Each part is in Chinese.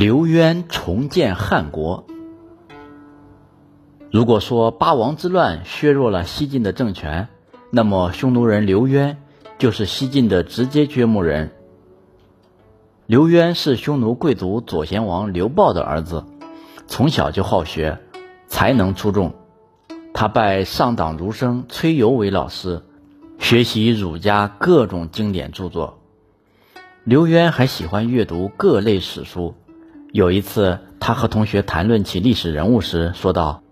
刘渊重建汉国。如果说八王之乱削弱了西晋的政权，那么匈奴人刘渊就是西晋的直接掘墓人。刘渊是匈奴贵族左贤王刘豹的儿子，从小就好学，才能出众。他拜上党儒生崔游为老师，学习儒家各种经典著作。刘渊还喜欢阅读各类史书。有一次，他和同学谈论起历史人物时，说道：“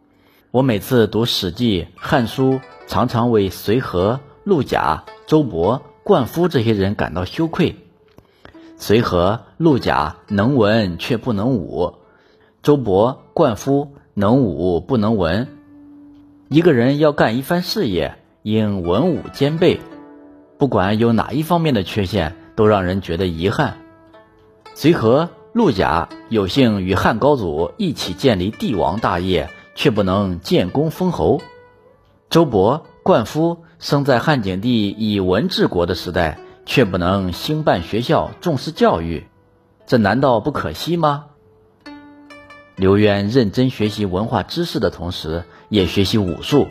我每次读《史记》《汉书》，常常为随和、陆贾、周勃、灌夫这些人感到羞愧。随和、陆贾能文却不能武，周勃、灌夫能武不能文。一个人要干一番事业，应文武兼备，不管有哪一方面的缺陷，都让人觉得遗憾。随和。”陆贾有幸与汉高祖一起建立帝王大业，却不能建功封侯；周勃、灌夫生在汉景帝以文治国的时代，却不能兴办学校、重视教育，这难道不可惜吗？刘渊认真学习文化知识的同时，也学习武术，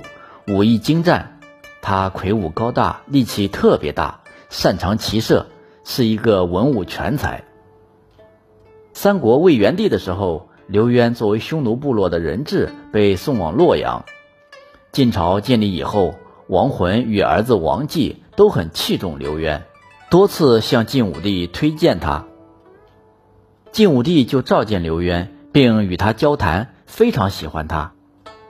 武艺精湛。他魁梧高大，力气特别大，擅长骑射，是一个文武全才。三国魏元帝的时候，刘渊作为匈奴部落的人质被送往洛阳。晋朝建立以后，王浑与儿子王继都很器重刘渊，多次向晋武帝推荐他。晋武帝就召见刘渊，并与他交谈，非常喜欢他。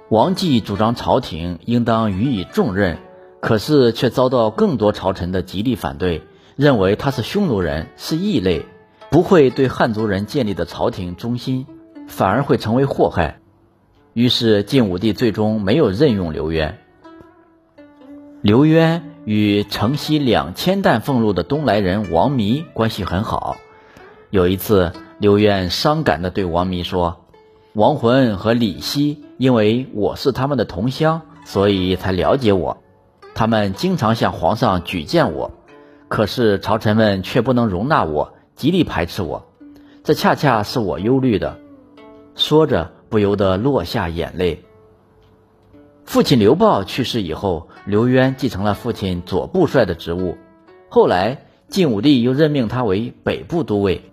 王继主张朝廷应当予以重任，可是却遭到更多朝臣的极力反对，认为他是匈奴人，是异类。不会对汉族人建立的朝廷忠心，反而会成为祸害。于是晋武帝最终没有任用刘渊。刘渊与城西两千担俸禄的东来人王弥关系很好。有一次，刘渊伤感地对王弥说：“王浑和李希因为我是他们的同乡，所以才了解我。他们经常向皇上举荐我，可是朝臣们却不能容纳我。”极力排斥我，这恰恰是我忧虑的。说着，不由得落下眼泪。父亲刘豹去世以后，刘渊继承了父亲左部帅的职务。后来，晋武帝又任命他为北部都尉。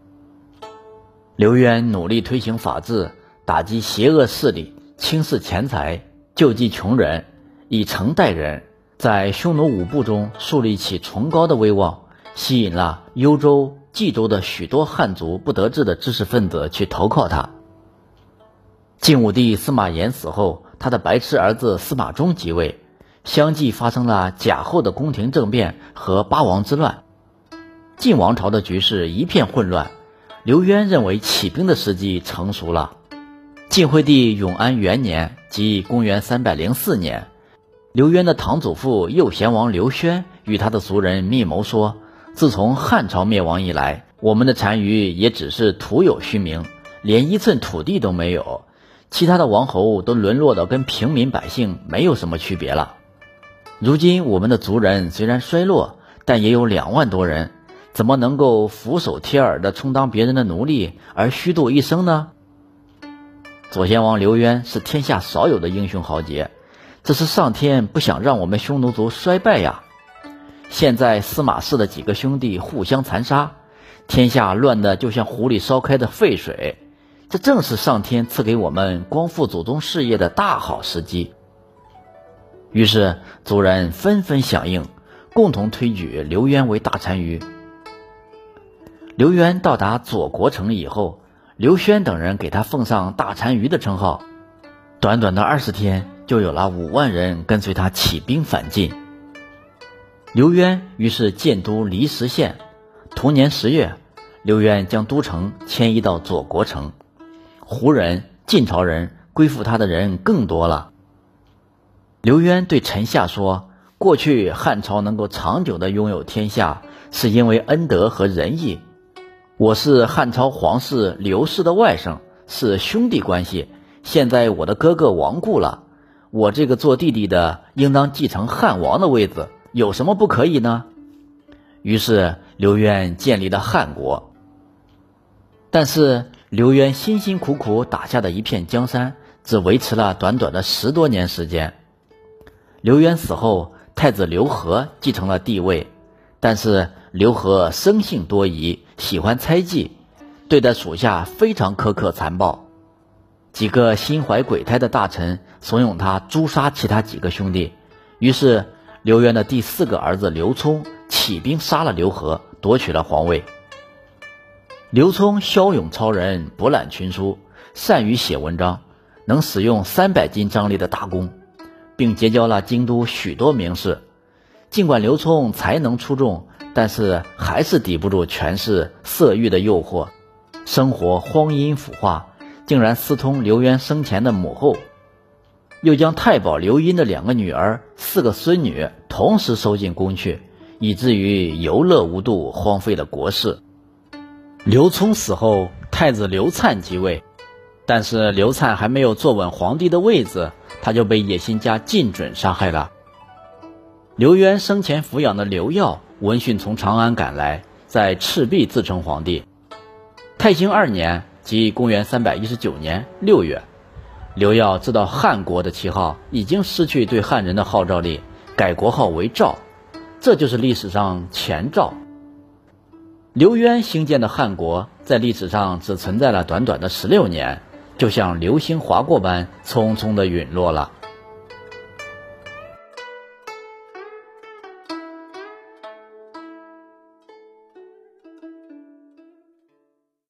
刘渊努力推行法治，打击邪恶势力，轻视钱财，救济穷人，以诚待人，在匈奴五部中树立起崇高的威望，吸引了幽州。冀州的许多汉族不得志的知识分子去投靠他。晋武帝司马炎死后，他的白痴儿子司马衷即位，相继发生了贾后的宫廷政变和八王之乱，晋王朝的局势一片混乱。刘渊认为起兵的时机成熟了。晋惠帝永安元年，即公元三百零四年，刘渊的堂祖父右贤王刘宣与他的族人密谋说。自从汉朝灭亡以来，我们的单于也只是徒有虚名，连一寸土地都没有，其他的王侯都沦落到跟平民百姓没有什么区别了。如今我们的族人虽然衰落，但也有两万多人，怎么能够俯首帖耳地充当别人的奴隶而虚度一生呢？左贤王刘渊是天下少有的英雄豪杰，这是上天不想让我们匈奴族衰败呀。现在司马氏的几个兄弟互相残杀，天下乱的就像湖里烧开的沸水。这正是上天赐给我们光复祖宗事业的大好时机。于是族人纷纷响应，共同推举刘渊为大单于。刘渊到达左国城以后，刘轩等人给他奉上大单于的称号。短短的二十天，就有了五万人跟随他起兵反晋。刘渊于是建都离石县。同年十月，刘渊将都城迁移到左国城。胡人、晋朝人归附他的人更多了。刘渊对臣下说：“过去汉朝能够长久的拥有天下，是因为恩德和仁义。我是汉朝皇室刘氏的外甥，是兄弟关系。现在我的哥哥亡故了，我这个做弟弟的应当继承汉王的位子。”有什么不可以呢？于是刘渊建立了汉国。但是刘渊辛辛苦苦打下的一片江山，只维持了短短的十多年时间。刘渊死后，太子刘和继承了帝位，但是刘和生性多疑，喜欢猜忌，对待属下非常苛刻残暴。几个心怀鬼胎的大臣怂恿他诛杀其他几个兄弟，于是刘渊的第四个儿子刘聪起兵杀了刘和，夺取了皇位。刘聪骁勇超人，博览群书，善于写文章，能使用三百斤张力的大弓，并结交了京都许多名士。尽管刘聪才能出众，但是还是抵不住权势、色欲的诱惑，生活荒淫腐化，竟然私通刘渊生前的母后，又将太保刘英的两个女儿、四个孙女同时收进宫去，以至于游乐无度，荒废了国事。刘聪死后，太子刘灿即位，但是刘灿还没有坐稳皇帝的位子，他就被野心家靳准杀害了。刘渊生前抚养的刘耀闻讯从长安赶来，在赤壁自称皇帝。太兴二年，即公元三百一十九年六月，刘耀知道汉国的旗号已经失去对汉人的号召力，改国号为赵，这就是历史上前赵。刘渊兴建的汉国，在历史上只存在了短短的十六年，就像流星划过般匆匆的陨落了。